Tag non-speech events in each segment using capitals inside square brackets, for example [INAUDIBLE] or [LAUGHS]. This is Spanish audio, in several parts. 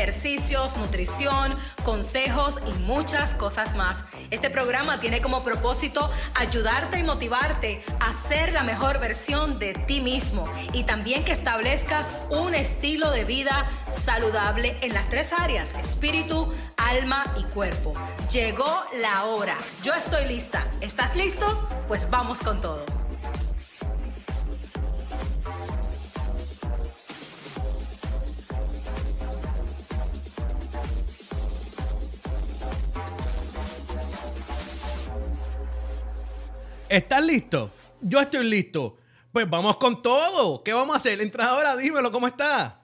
ejercicios, nutrición, consejos y muchas cosas más. Este programa tiene como propósito ayudarte y motivarte a ser la mejor versión de ti mismo y también que establezcas un estilo de vida saludable en las tres áreas, espíritu, alma y cuerpo. Llegó la hora. Yo estoy lista. ¿Estás listo? Pues vamos con todo. ¿Estás listo? Yo estoy listo. Pues vamos con todo. ¿Qué vamos a hacer? Entrenadora, dímelo, ¿cómo está?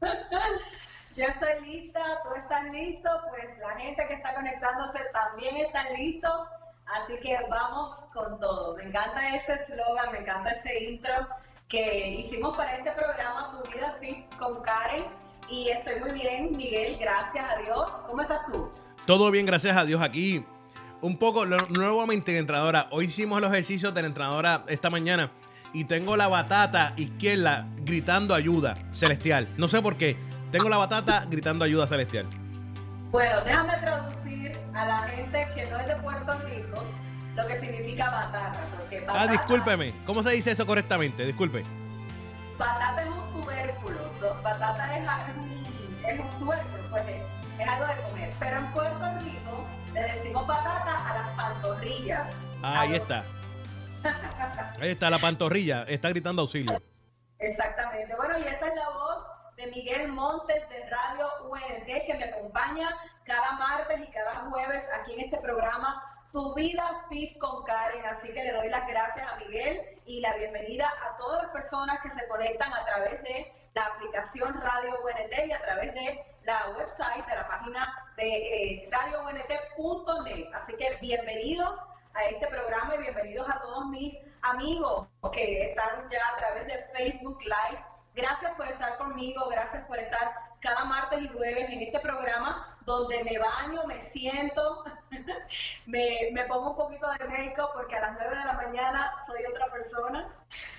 [LAUGHS] Yo estoy lista, tú estás listo, pues la gente que está conectándose también están listos, así que vamos con todo. Me encanta ese eslogan, me encanta ese intro que hicimos para este programa Tu Vida Fit con Karen y estoy muy bien, Miguel, gracias a Dios. ¿Cómo estás tú? Todo bien, gracias a Dios aquí un poco nuevamente entrenadora. Hoy hicimos los ejercicios de la entrenadora esta mañana y tengo la batata izquierda gritando ayuda celestial. No sé por qué. Tengo la batata gritando ayuda celestial. Bueno, déjame traducir a la gente que no es de Puerto Rico lo que significa batata. Porque ah, discúlpeme. ¿Cómo se dice eso correctamente? Disculpe. Batata es un tubérculo. Batata es, un, un tubérculo, pues es, es algo de comer. Pero en Puerto Rico le decimos patata a las pantorrillas. Ah, ahí está. Ahí está la pantorrilla, está gritando auxilio. Exactamente. Bueno, y esa es la voz de Miguel Montes de Radio UNT que me acompaña cada martes y cada jueves aquí en este programa Tu Vida Fit con Karen. Así que le doy las gracias a Miguel y la bienvenida a todas las personas que se conectan a través de la aplicación Radio UNT y a través de la website de la página de eh, radiount.net. Así que bienvenidos a este programa y bienvenidos a todos mis amigos que están ya a través de Facebook Live. Gracias por estar conmigo, gracias por estar cada martes y jueves en este programa donde me baño, me siento, [LAUGHS] me, me, pongo un poquito de make-up porque a las 9 de la mañana soy otra persona.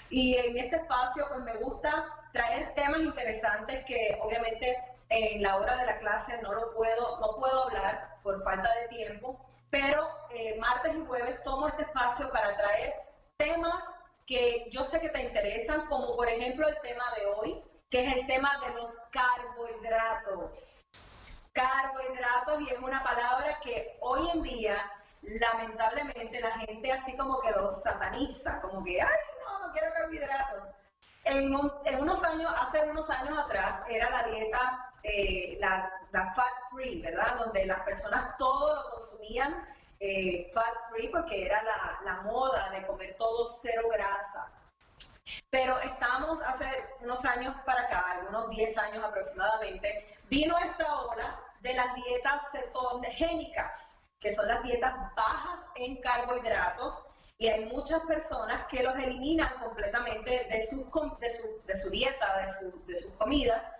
Y en este espacio pues me gusta traer temas interesantes que obviamente en la hora de la clase no lo puedo, no puedo hablar por falta de tiempo, pero eh, martes y jueves tomo este espacio para traer temas que yo sé que te interesan, como por ejemplo el tema de hoy, que es el tema de los carbohidratos. Carbohidratos, y es una palabra que hoy en día, lamentablemente, la gente así como que los sataniza, como que, ay, no, no quiero carbohidratos. En, en unos años, hace unos años atrás, era la dieta eh, la, fat free, ¿verdad? Donde las personas todo lo consumían eh, fat free porque era la, moda de comer todo cero grasa. Pero estamos hace unos años para acá, algunos 10 años aproximadamente, vino esta ola de las dietas cetogénicas, que son las dietas bajas en carbohidratos, y hay muchas personas que los eliminan completamente de de su, de su dieta, de, su, de sus comidas,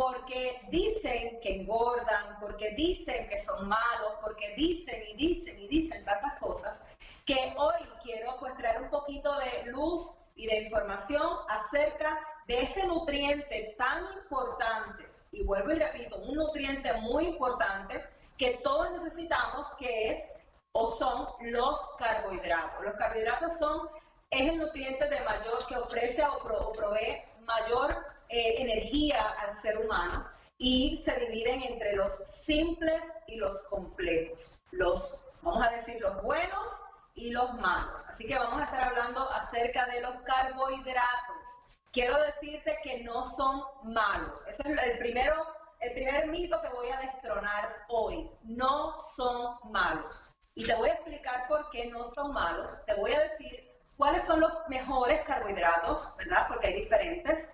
porque dicen que engordan, porque dicen que son malos, porque dicen y dicen y dicen tantas cosas, que hoy quiero pues traer un poquito de luz y de información acerca de este nutriente tan importante, y vuelvo y repito, un nutriente muy importante que todos necesitamos, que es o son los carbohidratos. Los carbohidratos son, es el nutriente de mayor que ofrece o, o provee mayor eh, energía al ser humano y se dividen entre los simples y los complejos, los, vamos a decir, los buenos y los malos. Así que vamos a estar hablando acerca de los carbohidratos. Quiero decirte que no son malos. Ese es el primero, el primer mito que voy a destronar hoy. No son malos. Y te voy a explicar por qué no son malos. Te voy a decir cuáles son los mejores carbohidratos, ¿verdad? Porque hay diferentes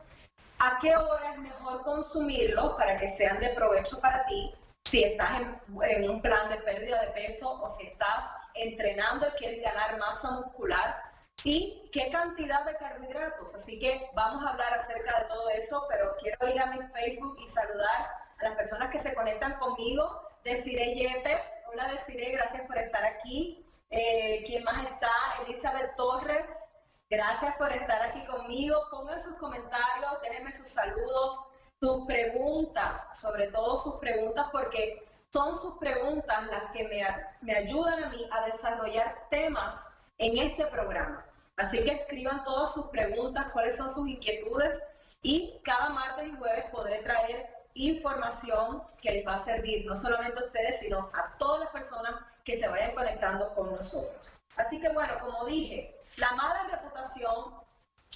a qué hora es mejor consumirlos para que sean de provecho para ti, si estás en, un plan de pérdida de peso o si estás entrenando y quieres ganar masa muscular y qué cantidad de carbohidratos. Así que vamos a hablar acerca de todo eso, pero quiero ir a mi Facebook y saludar a las personas que se conectan conmigo. Desiree Yepes, hola Desiree, gracias por estar aquí. Eh, ¿Quién más está? Elizabeth Torres, Gracias por estar aquí conmigo. Pongan sus comentarios, déjenme sus saludos, sus preguntas, sobre todo sus preguntas, porque son sus preguntas las que me, me ayudan a mí a desarrollar temas en este programa. Así que escriban todas sus preguntas, cuáles son sus inquietudes y cada martes y jueves podré traer información que les va a servir no solamente a ustedes, sino a todas las personas que se vayan conectando con nosotros. Así que bueno, como dije, la mala reputación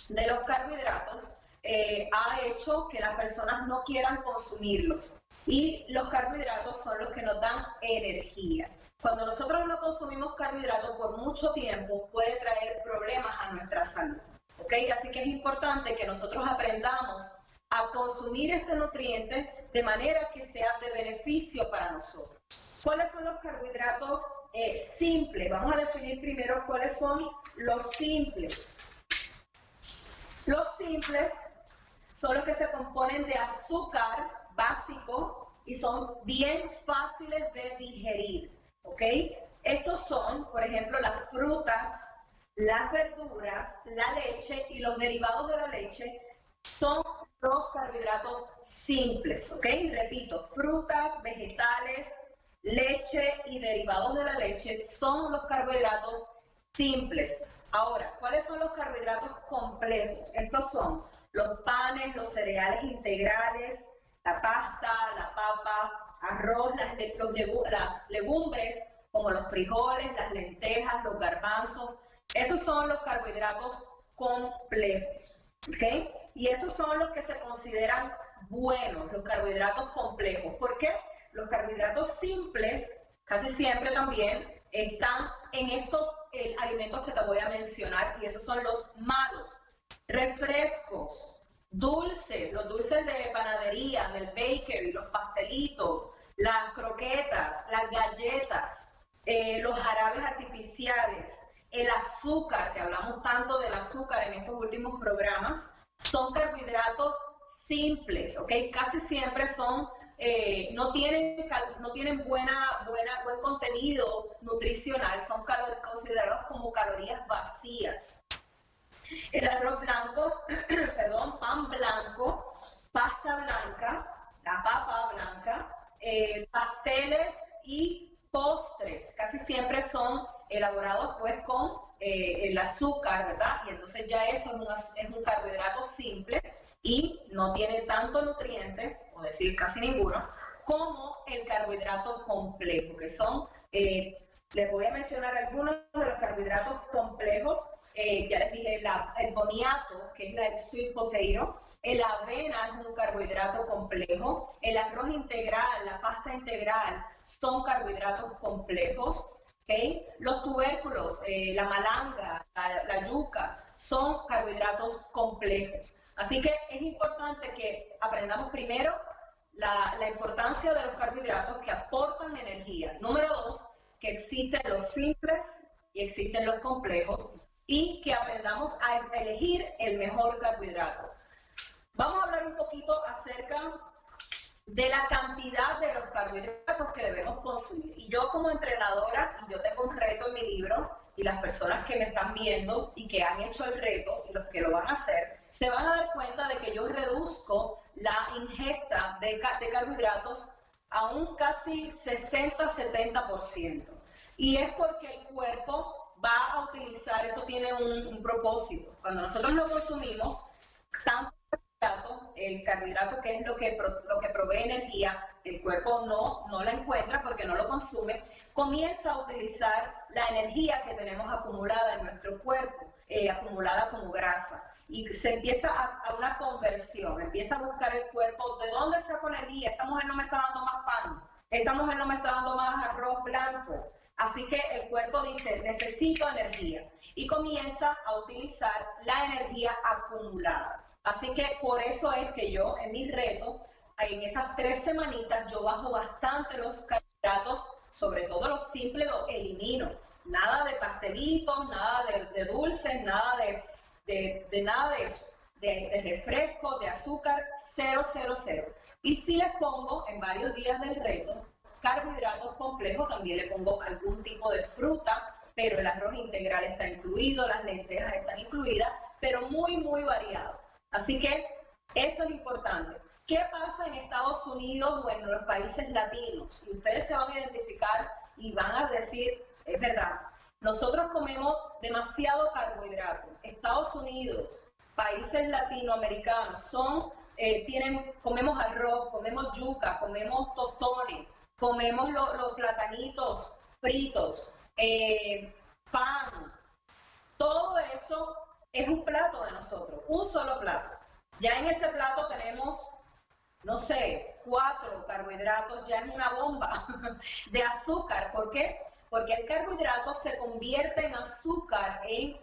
de los carbohidratos eh, ha hecho que las personas no quieran consumirlos. Y los carbohidratos son los que nos dan energía. Cuando nosotros no consumimos carbohidratos por mucho tiempo, puede traer problemas a nuestra salud. ¿okay? Así que es importante que nosotros aprendamos a consumir este nutriente de manera que sea de beneficio para nosotros. ¿Cuáles son los carbohidratos eh, simples? Vamos a definir primero cuáles son los simples. Los simples son los que se componen de azúcar básico y son bien fáciles de digerir. ¿Ok? Estos son, por ejemplo, las frutas, las verduras, la leche y los derivados de la leche son los carbohidratos simples, ¿ok? Repito, frutas, vegetales, leche y derivados de la leche son los carbohidratos simples. Ahora, ¿cuáles son los carbohidratos complejos? Estos son los panes, los cereales integrales, la pasta, la papa, arroz, las, legumbres como los frijoles, las lentejas, los garbanzos. Esos son los carbohidratos complejos. ¿ok? Y esos son los que se consideran buenos, los carbohidratos complejos. ¿Por qué? Los carbohidratos simples casi siempre también están en estos eh, alimentos que te voy a mencionar y esos son los malos. Refrescos, dulces, los dulces de panadería, del bakery, los pastelitos, las croquetas, las galletas, eh, los jarabes artificiales, el azúcar, que hablamos tanto del azúcar en estos últimos programas, son carbohidratos simples, ¿ok? Casi siempre son, eh, no tienen, no tienen buena, buena, buen contenido nutricional, son considerados como calorías vacías. El arroz blanco, [CLEARS THROAT] perdón, pan blanco, pasta blanca, la papa blanca, eh, pasteles y postres, casi siempre son elaborados pues con eh, el azúcar, ¿verdad? Y entonces ya eso es, un carbohidrato simple y no tiene tanto nutriente, o decir casi ninguno, como el carbohidrato complejo, que son, eh, les voy a mencionar algunos de los carbohidratos complejos, eh, ya les dije el boniato, que es el sweet potato, el avena es un carbohidrato complejo, el arroz integral, la pasta integral son carbohidratos complejos, los tubérculos, eh, la malanga, la, yuca, son carbohidratos complejos. Así que es importante que aprendamos primero la, la, importancia de los carbohidratos que aportan energía. Número dos, que existen los simples y existen los complejos y que aprendamos a elegir el mejor carbohidrato. Vamos a hablar un poquito acerca de la cantidad de los carbohidratos que debemos consumir. Y yo como entrenadora, y yo tengo un reto en mi libro, y las personas que me están viendo y que han hecho el reto y los que lo van a hacer, se van a dar cuenta de que yo reduzco la ingesta de, carbohidratos a un casi 60-70%. Y es porque el cuerpo va a utilizar, eso tiene un, un propósito. Cuando nosotros lo consumimos, tanto el carbohidrato, que es lo que, lo que provee energía, el cuerpo no, no la encuentra porque no lo consume, comienza a utilizar la energía que tenemos acumulada en nuestro cuerpo, eh, acumulada como grasa. Y se empieza a, una conversión, empieza a buscar el cuerpo, ¿de dónde saco energía? Esta mujer no me está dando más pan, esta mujer no me está dando más arroz blanco. Así que el cuerpo dice, necesito energía. Y comienza a utilizar la energía acumulada. Así que por eso es que yo en mi reto, en esas tres semanitas, yo bajo bastante los carbohidratos, sobre todo los simples, los elimino. Nada de pastelitos, nada de, dulces, nada de, de, nada de eso. De, de, refresco, de azúcar, cero, cero, cero. Y si les pongo en varios días del reto carbohidratos complejos, también le pongo algún tipo de fruta pero el arroz integral está incluido, las lentejas están incluidas, pero muy, muy variado. Así que eso es importante. ¿Qué pasa en Estados Unidos o en los países latinos? Y ustedes se van a identificar y van a decir, es verdad, nosotros comemos demasiado carbohidrato. Estados Unidos, países latinoamericanos, son, eh, tienen, comemos arroz, comemos yuca, comemos tostones, comemos los platanitos fritos, eh, pan. Todo eso es un plato de nosotros, un solo plato. Ya en ese plato tenemos, no sé, cuatro carbohidratos, ya es una bomba [LAUGHS] de azúcar. ¿Por qué? Porque el carbohidrato se convierte en azúcar en,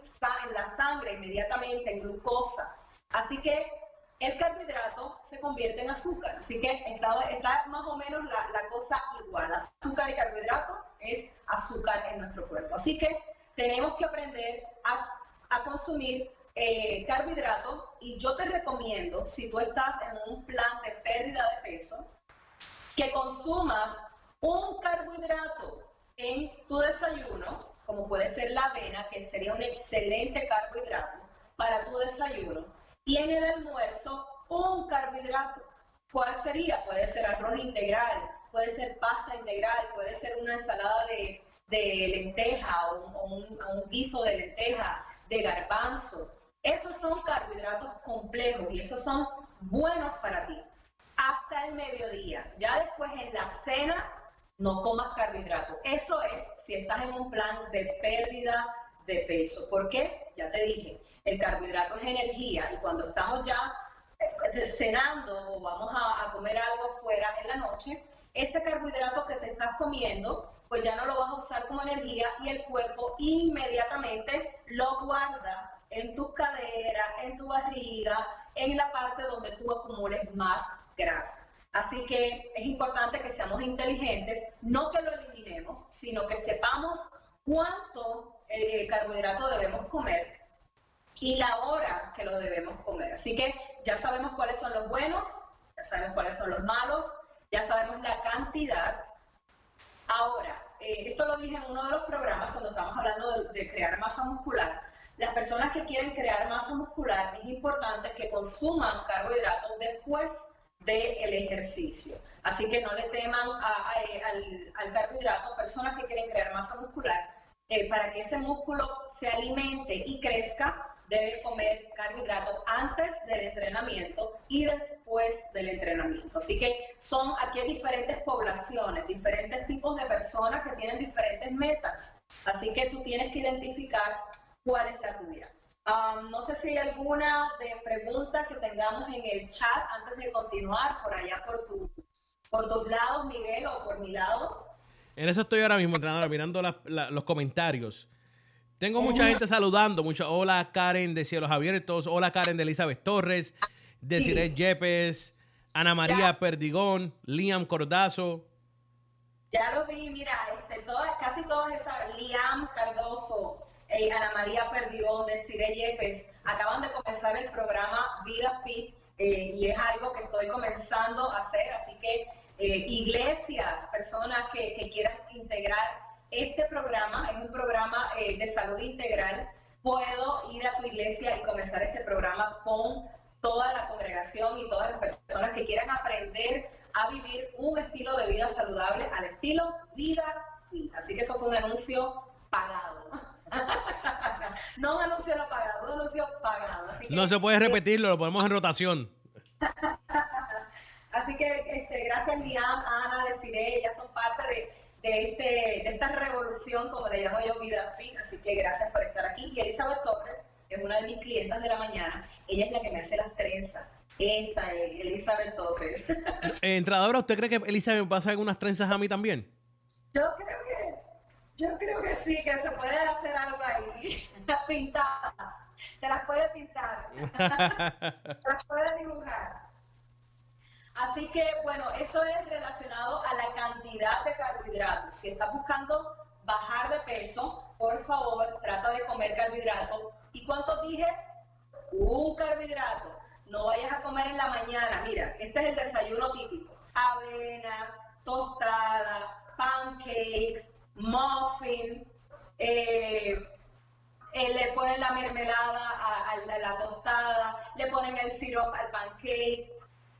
la sangre inmediatamente, en glucosa. Así que el carbohidrato se convierte en azúcar. Así que está, más o menos la, cosa igual. Azúcar y carbohidrato es azúcar en nuestro cuerpo. Así que tenemos que aprender a, a consumir eh, carbohidratos y yo te recomiendo, si tú estás en un plan de pérdida de peso, que consumas un carbohidrato en tu desayuno, como puede ser la avena, que sería un excelente carbohidrato para tu desayuno, y en el almuerzo un carbohidrato. ¿Cuál sería? Puede ser arroz integral, puede ser pasta integral, puede ser una ensalada de, lenteja o, un, un, guiso de lenteja, de garbanzo, esos son carbohidratos complejos y esos son buenos para ti. Hasta el mediodía. Ya después en la cena no comas carbohidratos. Eso es si estás en un plan de pérdida de peso. ¿Por qué? Ya te dije, el carbohidrato es energía y cuando estamos ya eh, cenando o vamos a, a comer algo fuera en la noche, ese carbohidrato que te estás comiendo, pues ya no lo vas a usar como energía y el cuerpo inmediatamente lo guarda en tus caderas, en tu barriga, en la parte donde tú acumules más grasa. Así que es importante que seamos inteligentes, no que lo eliminemos, sino que sepamos cuánto eh, carbohidrato debemos comer y la hora que lo debemos comer. Así que ya sabemos cuáles son los buenos, ya sabemos cuáles son los malos, ya sabemos la cantidad. Ahora, eh, esto lo dije en uno de los programas cuando estábamos hablando de crear masa muscular las personas que quieren crear masa muscular es importante que consuman carbohidratos después del ejercicio. Así que no le teman al, carbohidrato, personas que quieren crear masa muscular, eh, para que ese músculo se alimente y crezca, debe comer carbohidratos antes del entrenamiento y después del entrenamiento. Así que son aquí diferentes poblaciones, diferentes tipos de personas que tienen diferentes metas. Así que tú tienes que identificar cuál es la tuya. No sé si hay alguna de pregunta que tengamos en el chat antes de continuar por allá por tu por tus lados, Miguel, o por mi lado. En eso estoy ahora mismo, entrenadora, mirando los comentarios. Tengo mucha gente saludando, mucho. Hola Karen de Cielos Abiertos, hola Karen de Elizabeth Torres, Desiree Yepes, Ana María Perdigón, Liam Cordazo. Ya lo vi, mira, este, casi todas esas, Liam Cardoso, eh, Ana María Perdigón, de Cire Yepes, acaban de comenzar el programa Vida Fit eh, y es algo que estoy comenzando a hacer, así que eh, iglesias, personas que, que, quieran integrar este programa, es un programa de salud integral, puedo ir a tu iglesia y comenzar este programa con toda la congregación y todas las personas que quieran aprender a vivir un estilo de vida saludable al estilo vida fit. Así que eso fue un anuncio pagado. [LAUGHS] no un anuncio no pagado, un anuncio pagado. no se puede repetirlo, lo ponemos en rotación. [LAUGHS] Así que este, gracias Liam, Ana, Desiree, ellas son parte de, de, este, de esta revolución, como le llamo yo, Vida Fit, así que gracias por estar aquí. Y Elizabeth Torres es una de mis clientas de la mañana, ella es la que me hace las trenzas. Esa es Elizabeth Torres. [LAUGHS] Eh, entradora, ¿usted cree que Elizabeth me va a hacer unas trenzas a mí también? Yo creo que yo creo que sí, que se puede hacer algo ahí. [LAUGHS] Pintadas. Te las puede pintar. [LAUGHS] Te las puede dibujar. Así que, bueno, eso es relacionado a la cantidad de carbohidratos. Si estás buscando bajar de peso, por favor, trata de comer carbohidratos. ¿Y cuánto dije? Un carbohidrato. No vayas a comer en la mañana. Mira, este es el desayuno típico. Avena, tostada, pancakes, muffin, eh, eh, le ponen la mermelada a, la tostada, le ponen el syrup al pancake.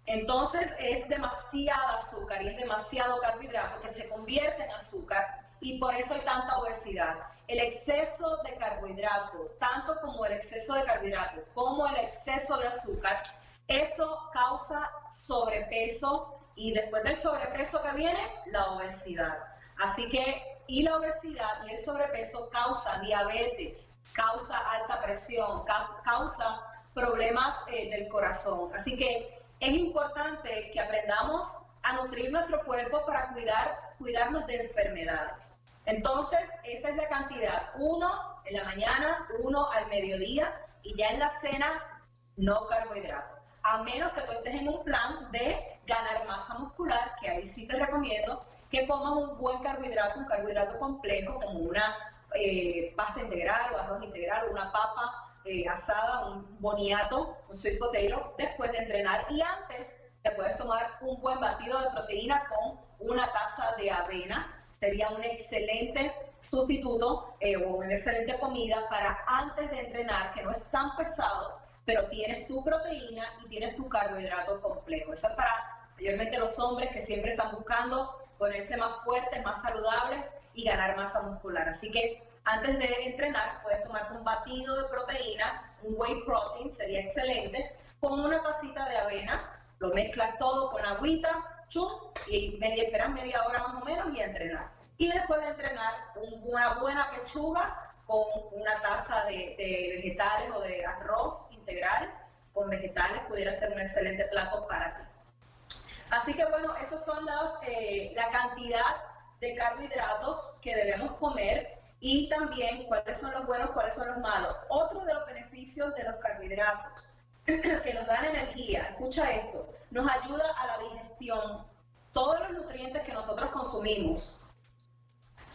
Entonces es demasiado azúcar y es demasiado carbohidrato que se convierte en azúcar y por eso hay tanta obesidad. El exceso de carbohidrato, tanto como el exceso de carbohidrato como el exceso de azúcar, eso causa sobrepeso y después del sobrepeso que viene, la obesidad. Así que, y la obesidad y el sobrepeso causa diabetes, causa alta presión, causa problemas eh, del corazón. Así que es importante que aprendamos a nutrir nuestro cuerpo para cuidar, cuidarnos de enfermedades. Entonces, esa es la cantidad. Uno en la mañana, uno al mediodía y ya en la cena, no carbohidratos a menos que tú estés en un plan de ganar masa muscular, que ahí sí te recomiendo que comas un buen carbohidrato, un carbohidrato complejo, como una eh, pasta integral o arroz integral, una papa eh, asada, un boniato, un sweet potato, después de entrenar. Y antes te puedes tomar un buen batido de proteína con una taza de avena. Sería un excelente sustituto eh, o una excelente comida para antes de entrenar, que no es tan pesado pero tienes tu proteína y tienes tu carbohidrato complejo. Eso es para mayormente los hombres que siempre están buscando ponerse más fuertes, más saludables y ganar masa muscular. Así que antes de entrenar puedes tomarte un batido de proteínas, un whey protein sería excelente, con una tacita de avena, lo mezclas todo con agüita, chum, y media, esperas media hora más o menos y entrenar. Y después de entrenar, una buena pechuga con una taza de, vegetales o de arroz integral con vegetales pudiera ser un excelente plato para ti. Así que bueno, esas son las, eh, la cantidad de carbohidratos que debemos comer y también cuáles son los buenos, cuáles son los malos. Otro de los beneficios de los carbohidratos [CLEARS THROAT] que nos dan energía, escucha esto, nos ayuda a la digestión. Todos los nutrientes que nosotros consumimos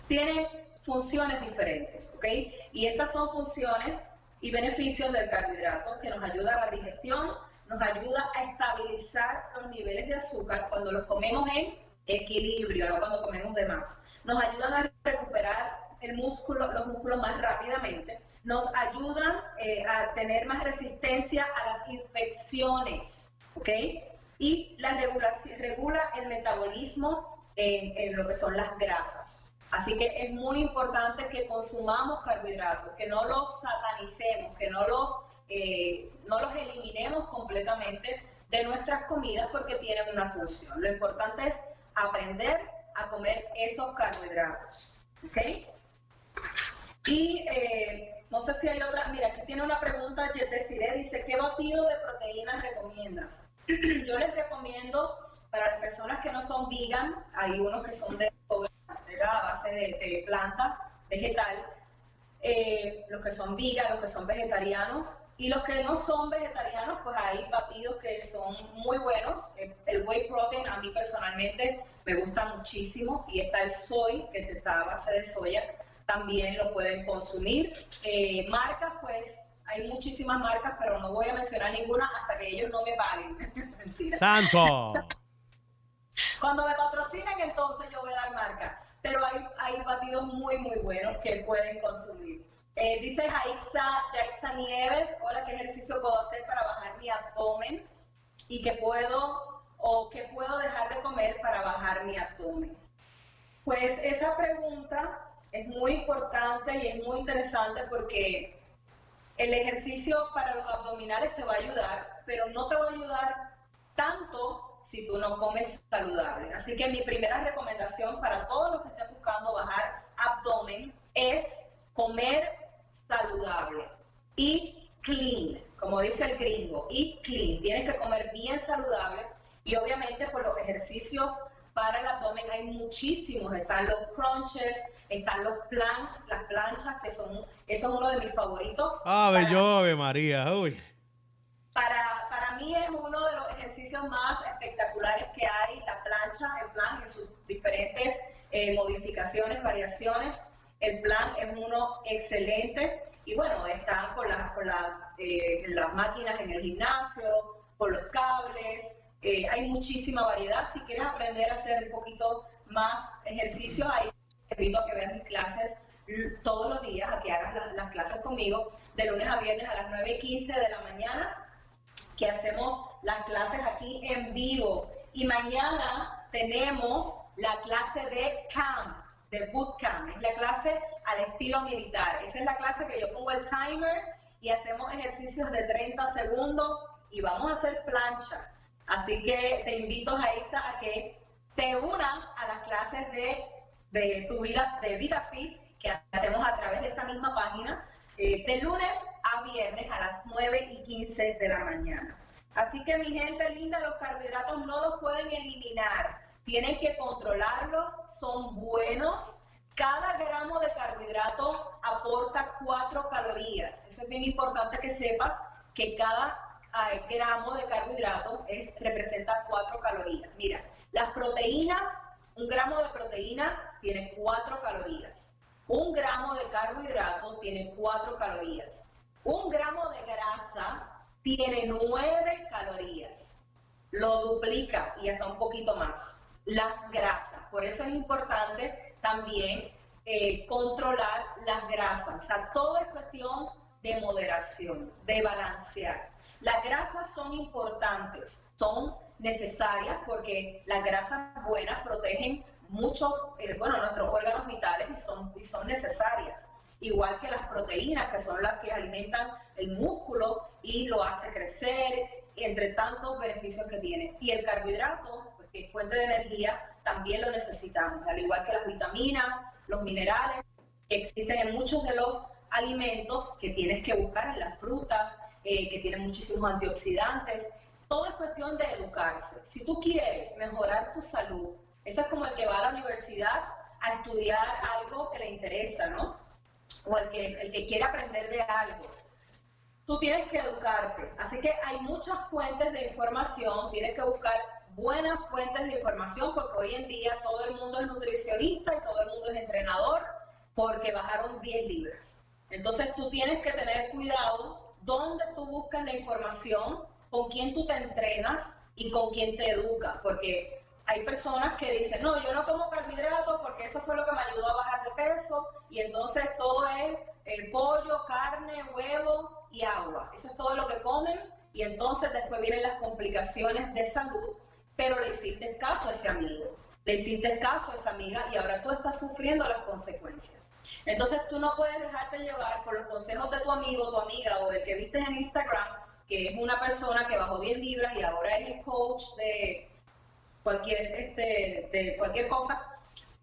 tienen funciones diferentes, ¿ok? Y estas son funciones y beneficios del carbohidrato que nos ayuda a la digestión, nos ayuda a estabilizar los niveles de azúcar cuando los comemos en equilibrio, no cuando comemos de más. Nos ayudan a recuperar el músculo, los músculos más rápidamente, nos ayudan eh, a tener más resistencia a las infecciones, ¿ok? Y la regulación, regula el metabolismo en lo que son las grasas. Así que es muy importante que consumamos carbohidratos, que no los satanicemos, que no los, eh, no los eliminemos completamente de nuestras comidas porque tienen una función. Lo importante es aprender a comer esos carbohidratos. ¿Ok? Y eh, no sé si hay otra, mira, aquí tiene una pregunta, dice, ¿qué batido de proteínas recomiendas? [CLEARS THROAT] Yo les recomiendo para las personas que no son vegan, hay unos que son de a base de, planta vegetal, eh, los que son vegan, los que son vegetarianos, y los que no son vegetarianos, pues hay batidos que son muy buenos. El, whey protein a mí personalmente me gusta muchísimo, y está el soy, que está a base de soya, también lo pueden consumir. Eh, marcas, pues hay muchísimas marcas, pero no voy a mencionar ninguna hasta que ellos no me paguen. [LAUGHS] ¡Santo! [LAUGHS] Cuando me patrocinen, entonces yo voy a dar marca pero hay, hay batidos muy, muy buenos que pueden consumir. Eh, dice Jaixa, Nieves, hola, ¿qué ejercicio puedo hacer para bajar mi abdomen? ¿Y qué puedo, o qué puedo dejar de comer para bajar mi abdomen? Pues esa pregunta es muy importante y es muy interesante porque el ejercicio para los abdominales te va a ayudar, pero no te va a ayudar tanto si tú no comes saludable. Así que mi primera recomendación para todos los que estén buscando bajar abdomen es comer saludable. Eat clean, como dice el gringo, eat clean. Tienes que comer bien saludable y obviamente por los ejercicios para el abdomen hay muchísimos. Están los crunches, están los planks, las planchas, que son, eso es uno de mis favoritos. Ave, yo, ave María, uy. Para, para mí es uno de los ejercicios más espectaculares que hay, la plancha, el plan en sus diferentes eh, modificaciones, variaciones. El plan es uno excelente y bueno, están con, las, con eh, las máquinas en el gimnasio, con los cables, eh, hay muchísima variedad. Si quieres aprender a hacer un poquito más ejercicio, ahí te invito a que veas mis clases todos los días a que hagas las clases conmigo, de lunes a viernes a las 9 y 15 de la mañana, que hacemos las clases aquí en vivo. Y mañana tenemos la clase de camp, de bootcamp, es la clase al estilo militar. Esa es la clase que yo pongo el timer y hacemos ejercicios de 30 segundos y vamos a hacer plancha. Así que te invito, Jaisa, a que te unas a las clases de, de tu vida, de Vida Fit, que hacemos a través de esta misma página, eh, de lunes a viernes a las 9 y 15 de la mañana. Así que mi gente linda, los carbohidratos no los pueden eliminar, tienen que controlarlos, son buenos. Cada gramo de carbohidrato aporta 4 calorías. Eso es bien importante que sepas que cada gramo de carbohidrato es, representa 4 calorías. Mira, las proteínas, un gramo de proteína tiene 4 calorías. Un gramo de carbohidrato tiene 4 calorías. Un gramo de grasa tiene 9 calorías. Lo duplica y hasta un poquito más. Las grasas. Por eso es importante también eh, controlar las grasas. O sea, todo es cuestión de moderación, de balancear. Las grasas son importantes, son necesarias porque las grasas buenas protegen muchos, eh, bueno, nuestros órganos vitales y son, y son necesarias. Igual que las proteínas, que son las que alimentan el músculo y lo hace crecer, entre tantos beneficios que tiene. Y el carbohidrato, es fuente de energía, también lo necesitamos, al igual que las vitaminas, los minerales, que existen en muchos de los alimentos que tienes que buscar en las frutas, eh, que tiene muchísimos antioxidantes. Todo es cuestión de educarse. Si tú quieres mejorar tu salud, eso es como el que va a la universidad a estudiar algo que le interesa, ¿no? O el que, el que quiere aprender de algo. Tú tienes que educarte. Así que hay muchas fuentes de información, tienes que buscar buenas fuentes de información porque hoy en día todo el mundo es nutricionista y todo el mundo es entrenador porque bajaron 10 libras. Entonces tú tienes que tener cuidado dónde tú buscas la información, con quién tú te entrenas y con quién te educa, porque hay personas que dicen, no, yo no como carbohidratos porque eso fue lo que me ayudó a bajar de peso y entonces todo es el pollo, carne, huevo y agua. Eso es todo lo que comen y entonces después vienen las complicaciones de salud, pero le hiciste caso a ese amigo, le hiciste caso a esa amiga y ahora tú estás sufriendo las consecuencias. Entonces tú no puedes dejarte llevar por los consejos de tu amigo, tu amiga o el que viste en Instagram, que es una persona que bajó 10 libras y ahora es el coach de cualquier, este, de cualquier cosa.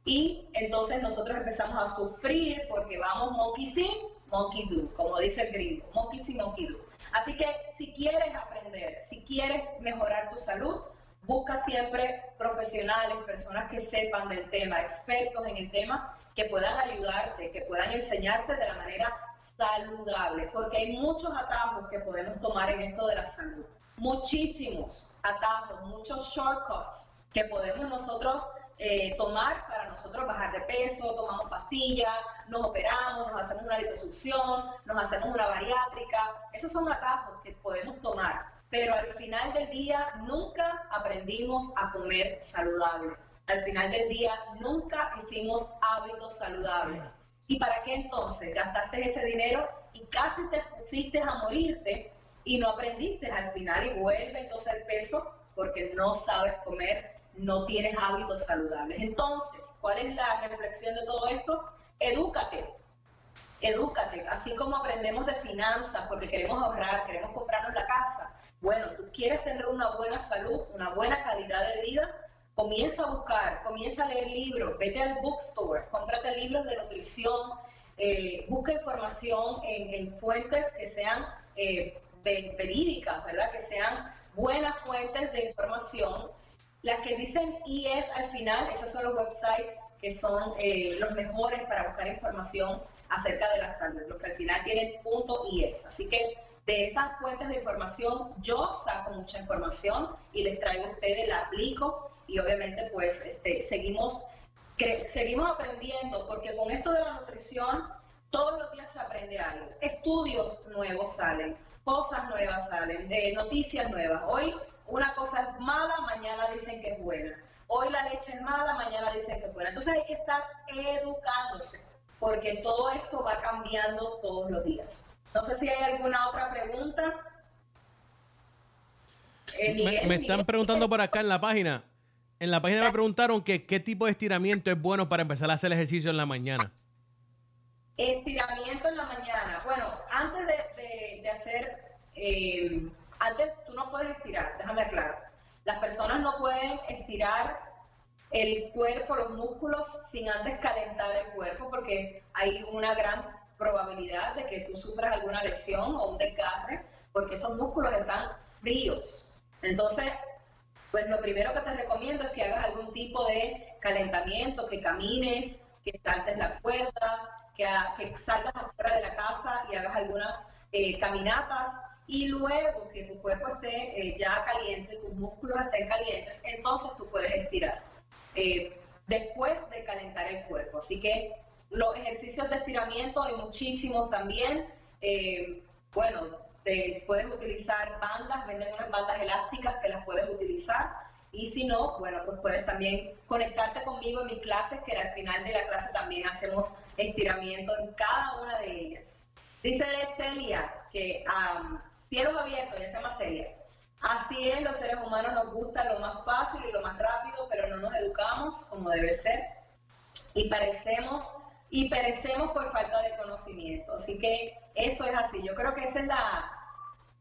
Y entonces nosotros empezamos a sufrir porque vamos monkey see, monkey do, como dice el gringo, monkey see, monkey do. Así que si quieres aprender, si quieres mejorar tu salud, busca siempre profesionales, personas que sepan del tema, expertos en el tema que puedan ayudarte, que puedan enseñarte de la manera saludable, porque hay muchos atajos que podemos tomar en esto de la salud, muchísimos atajos, muchos shortcuts que podemos nosotros eh, tomar para nosotros bajar de peso, tomamos pastillas, nos operamos, nos hacemos una liposucción, nos hacemos una bariátrica, esos son atajos que podemos tomar, pero al final del día nunca aprendimos a comer saludable al final del día nunca hicimos hábitos saludables. ¿Y para qué entonces gastaste ese dinero y casi te pusiste a morirte y no aprendiste al final y vuelve entonces el peso porque no sabes comer, no tienes hábitos saludables? Entonces, ¿cuál es la reflexión de todo esto? Edúcate, edúcate, así como aprendemos de finanzas porque queremos ahorrar, queremos comprarnos la casa. Bueno, tú quieres tener una buena salud, una buena calidad de vida, comienza a buscar, comienza a leer libros, vete al bookstore, cómprate libros de nutrición, eh, busca información en, fuentes que sean eh, verídicas, ¿verdad? Que sean buenas fuentes de información. Las que dicen IES al final, esos son los websites que son eh, los mejores para buscar información acerca de la salud, los que al final tienen punto IES. Así que de esas fuentes de información yo saco mucha información y les traigo a ustedes, la aplico y obviamente pues este, seguimos, seguimos aprendiendo porque con esto de la nutrición todos los días se aprende algo. Estudios nuevos salen, cosas nuevas salen, de noticias nuevas. Hoy una cosa es mala, mañana dicen que es buena. Hoy la leche es mala, mañana dicen que es buena. Entonces hay que estar educándose. porque todo esto va cambiando todos los días. No sé si hay alguna otra pregunta. Eh, me, están preguntando por acá en la página. En la página me preguntaron que qué tipo de estiramiento es bueno para empezar a hacer ejercicio en la mañana. Estiramiento en la mañana. Bueno, antes de, hacer, eh, antes tú no puedes estirar, déjame aclarar. Las personas no pueden estirar el cuerpo, los músculos, sin antes calentar el cuerpo, porque hay una gran probabilidad de que tú sufras alguna lesión o un desgarre, porque esos músculos están fríos. Entonces, pues lo primero que te recomiendo es que hagas algún tipo de calentamiento, que camines, que saltes la cuerda, que, que salgas afuera de la casa y hagas algunas eh, caminatas y luego que tu cuerpo esté eh, ya caliente, tus músculos estén calientes, entonces tú puedes estirar. Eh, después de calentar el cuerpo. Así que los ejercicios de estiramiento hay muchísimos también. Eh, bueno, te puedes utilizar bandas, venden unas bandas elásticas que las puedes utilizar. Y si no, bueno, pues puedes también conectarte conmigo en mis clases, que al final de la clase también hacemos estiramiento en cada una de ellas. Dice Celia que cielos abiertos, ya se llama Celia, Así es, los seres humanos nos gusta lo más fácil y lo más rápido, pero no nos educamos como debe ser y parecemos y perecemos por falta de conocimiento. Así que eso es así. Yo creo que esa es la,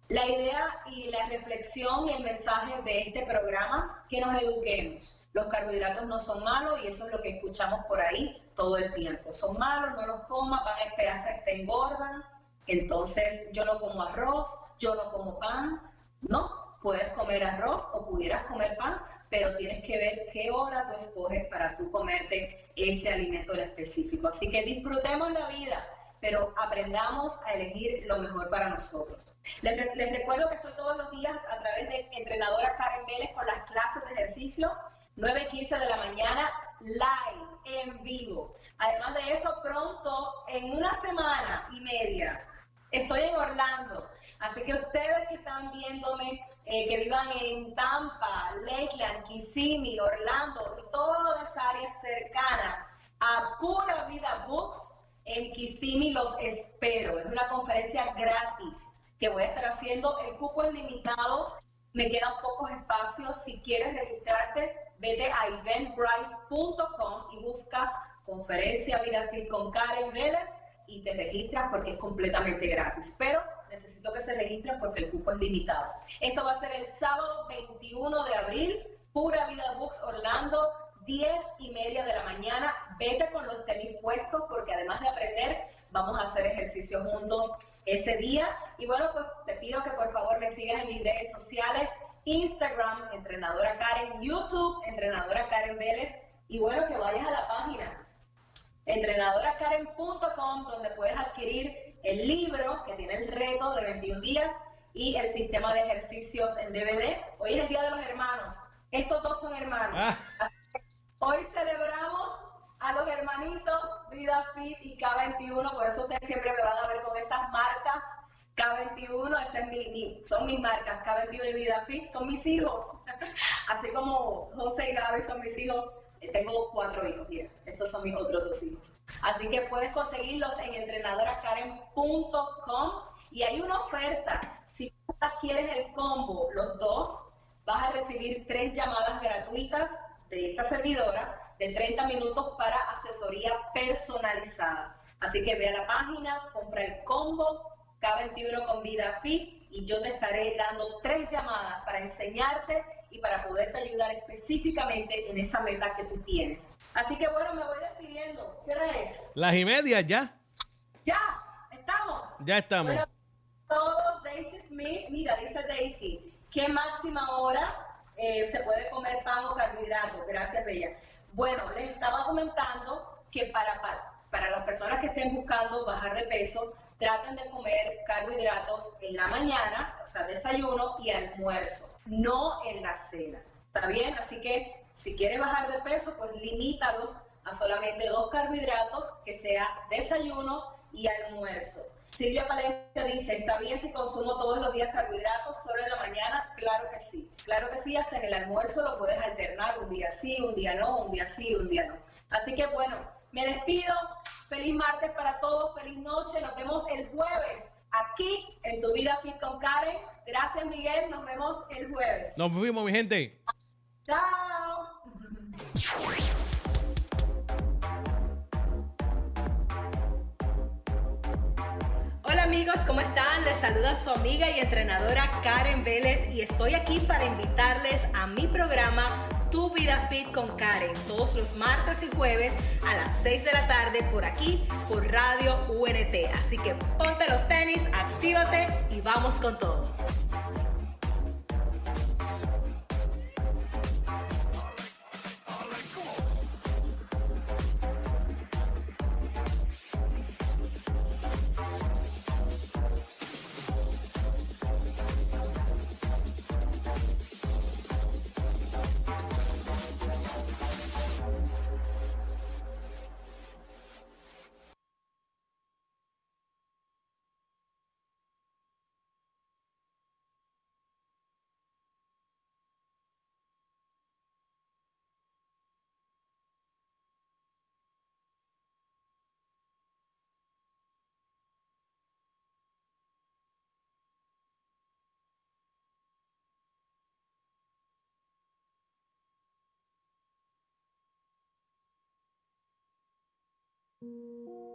la idea y la reflexión y el mensaje de este programa, que nos eduquemos. Los carbohidratos no son malos y eso es lo que escuchamos por ahí todo el tiempo. Son malos, no los comas, van a esperar te engordan. Entonces yo no como arroz, yo no como pan. No, puedes comer arroz o pudieras comer pan, pero tienes que ver qué hora tú escoges para tú comerte ese alimento específico. Así que disfrutemos la vida, pero aprendamos a elegir lo mejor para nosotros. Les, les recuerdo que estoy todos los días a través de entrenadora Karen Vélez con las clases de ejercicio, 9 y 15 de la mañana, live, en vivo. Además de eso, pronto, en una semana y media, estoy en Orlando. Así que ustedes que están viéndome eh, que vivan en Tampa, Lakeland, Kissimmee, Orlando y todas esas áreas cercanas a Pura Vida Books en Kissimmee los espero. Es una conferencia gratis que voy a estar haciendo. El cupo limitado, me quedan pocos espacios. Si quieres registrarte, vete a eventbrite.com y busca conferencia Vida Fit con Karen Vélez y te registras porque es completamente gratis. Pero necesito que se registren porque el cupo es limitado. Eso va a ser el sábado 21 de abril, Pura Vida Books Orlando, 10 y media de la mañana. Vete con los tenis puestos porque además de aprender, vamos a hacer ejercicio juntos ese día. Y bueno, pues te pido que por favor me sigas en mis redes sociales, Instagram, entrenadora Karen, YouTube, entrenadora Karen Vélez. Y bueno, que vayas a la página entrenadoracaren.com donde puedes adquirir el libro que tiene el reto de 21 días y el sistema de ejercicios en DVD. Hoy es el Día de los Hermanos. Estos dos son hermanos. Ah. hoy celebramos a los hermanitos Vida Fit y K21, por eso ustedes siempre me van a ver con esas marcas. K21, ese es mi, son mis marcas, K21 y Vida Fit, son mis hijos. [LAUGHS] Así como José y Gaby son mis hijos, tengo cuatro hijos, bien, estos son mis otros dos hijos. Así que puedes conseguirlos en entrenadoracaren.com y hay una oferta. Si adquieres el combo, los dos, vas a recibir tres llamadas gratuitas de esta servidora de 30 minutos para asesoría personalizada. Así que ve a la página, compra el combo K21 con Vida Fit y yo te estaré dando tres llamadas para enseñarte y para poderte ayudar específicamente en esa meta que tú tienes. Así que bueno, me voy despidiendo. ¿Qué hora es? Las y media, ya. Ya, estamos. Ya estamos. Bueno, todos, Daisy Smith, mira, dice Daisy, ¿qué máxima hora eh, se puede comer pan o carbohidratos? Gracias, Bella. Bueno, les estaba comentando que para, para, para las personas que estén buscando bajar de peso, traten de comer carbohidratos en la mañana, o sea, desayuno y almuerzo, no en la cena. ¿Está bien? Así que si quieres bajar de peso, pues limítalos a solamente dos carbohidratos, que sea desayuno y almuerzo. Silvia Valencia dice, ¿está bien si consumo todos los días carbohidratos solo en la mañana? Claro que sí, claro que sí, hasta en el almuerzo lo puedes alternar un día sí, un día no, un día sí, un día no. Así que bueno, me despido, Feliz martes para todos, feliz noche. Nos vemos el jueves aquí en Tu Vida Fit con Karen. Gracias, Miguel. Nos vemos el jueves. Nos vemos, mi gente. Chao. Hola amigos, ¿cómo están? Les saluda su amiga y entrenadora Karen Vélez y estoy aquí para invitarles a mi programa Tu Vida Fit con Karen todos los martes y jueves a las 6 de la tarde por aquí por Radio UNT. Así que ponte los tenis, actívate y vamos con todo. Música